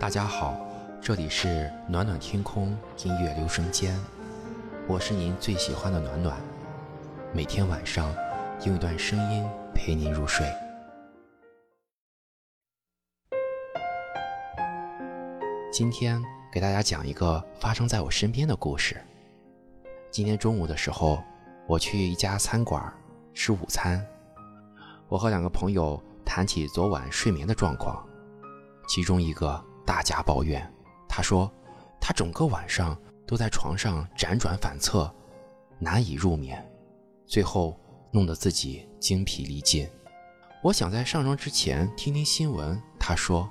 大家好，这里是暖暖天空音乐留声间，我是您最喜欢的暖暖，每天晚上用一段声音陪您入睡。今天给大家讲一个发生在我身边的故事。今天中午的时候，我去一家餐馆吃午餐，我和两个朋友谈起昨晚睡眠的状况，其中一个。大加抱怨，他说他整个晚上都在床上辗转反侧，难以入眠，最后弄得自己精疲力尽。我想在上床之前听听新闻，他说，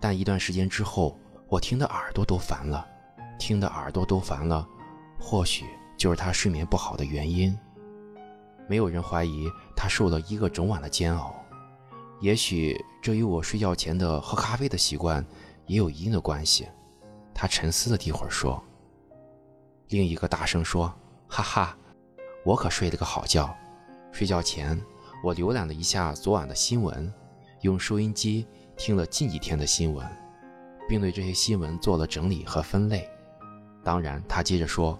但一段时间之后，我听的耳朵都烦了，听的耳朵都烦了，或许就是他睡眠不好的原因。没有人怀疑他受了一个整晚的煎熬，也许这与我睡觉前的喝咖啡的习惯。也有一定的关系。他沉思了一会儿，说：“另一个大声说，哈哈，我可睡了个好觉。睡觉前，我浏览了一下昨晚的新闻，用收音机听了近几天的新闻，并对这些新闻做了整理和分类。当然，他接着说，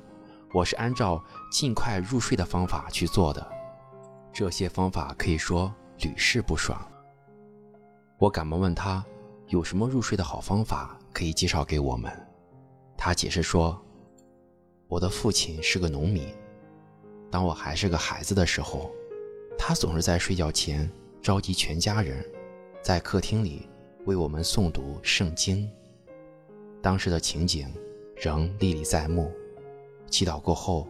我是按照尽快入睡的方法去做的。这些方法可以说屡试不爽。我赶忙问他。”有什么入睡的好方法可以介绍给我们？他解释说：“我的父亲是个农民，当我还是个孩子的时候，他总是在睡觉前召集全家人，在客厅里为我们诵读圣经。当时的情景仍历历在目。祈祷过后，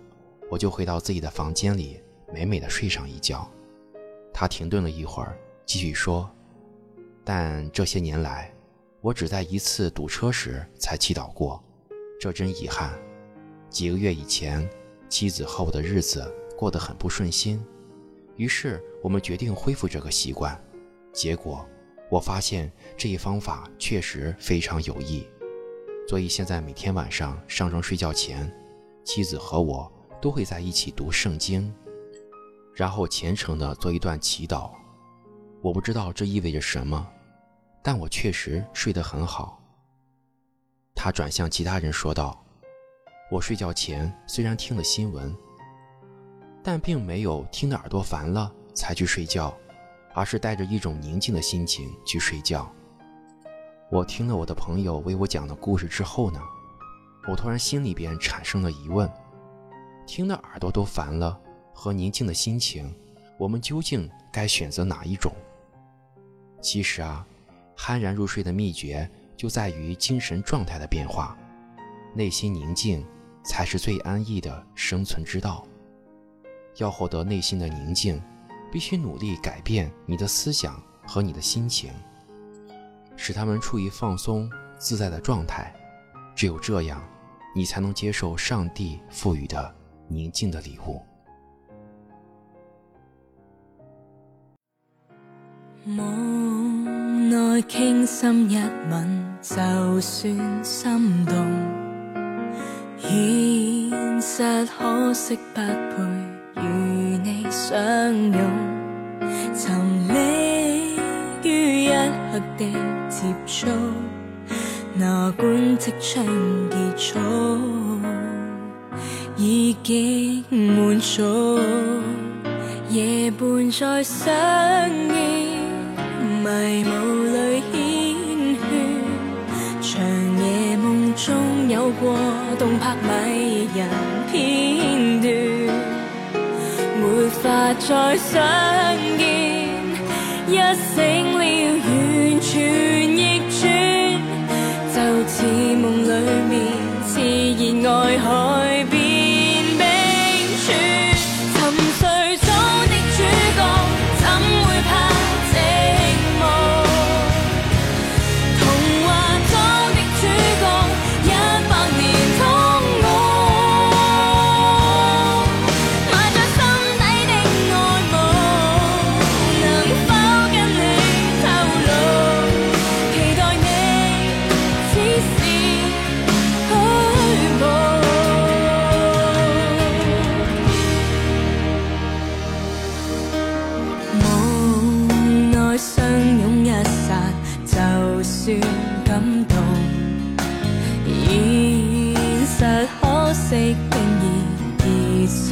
我就回到自己的房间里，美美的睡上一觉。”他停顿了一会儿，继续说。但这些年来，我只在一次堵车时才祈祷过，这真遗憾。几个月以前，妻子和我的日子过得很不顺心，于是我们决定恢复这个习惯。结果，我发现这一方法确实非常有益，所以现在每天晚上上床睡觉前，妻子和我都会在一起读圣经，然后虔诚地做一段祈祷。我不知道这意味着什么，但我确实睡得很好。他转向其他人说道：“我睡觉前虽然听了新闻，但并没有听得耳朵烦了才去睡觉，而是带着一种宁静的心情去睡觉。我听了我的朋友为我讲的故事之后呢，我突然心里边产生了疑问：听得耳朵都烦了和宁静的心情，我们究竟该选择哪一种？”其实啊，酣然入睡的秘诀就在于精神状态的变化，内心宁静才是最安逸的生存之道。要获得内心的宁静，必须努力改变你的思想和你的心情，使他们处于放松自在的状态。只有这样，你才能接受上帝赋予的宁静的礼物。爱倾心一吻，就算心动。现实可惜不配与你相拥，沉溺于一刻的接触，哪管即将结束，已经满足，夜半再相依。迷雾里牵牵，长夜梦中有过动魄迷人片段，没法再相见。一醒了，完全逆转，就似梦里面炽热爱海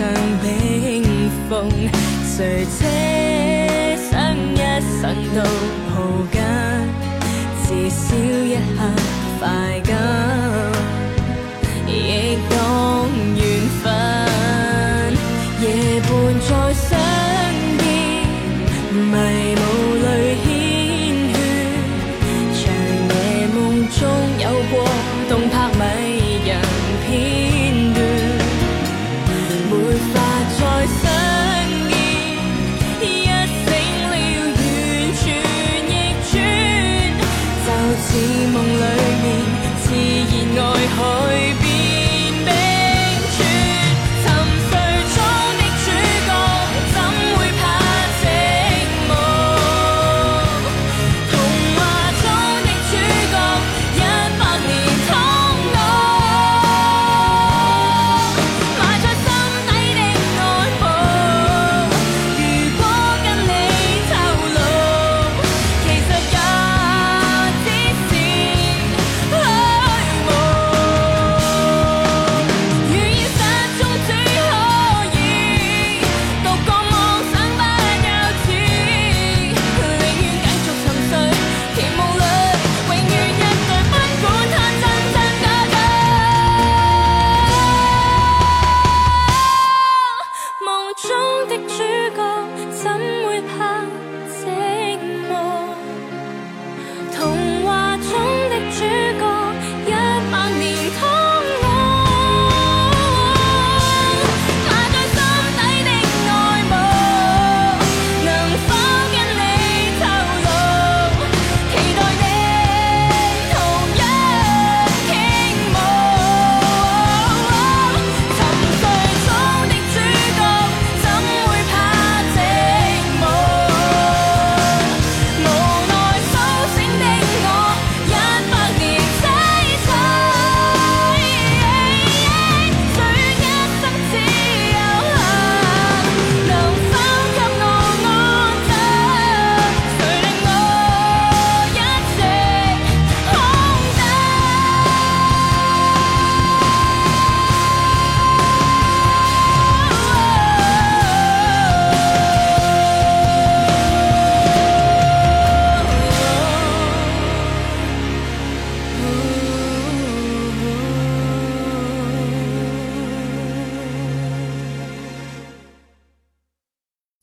像冰封谁奢想一生都抱紧至少一刻快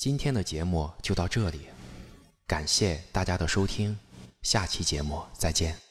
今天的节目就到这里感谢大家的收听下期节目再见。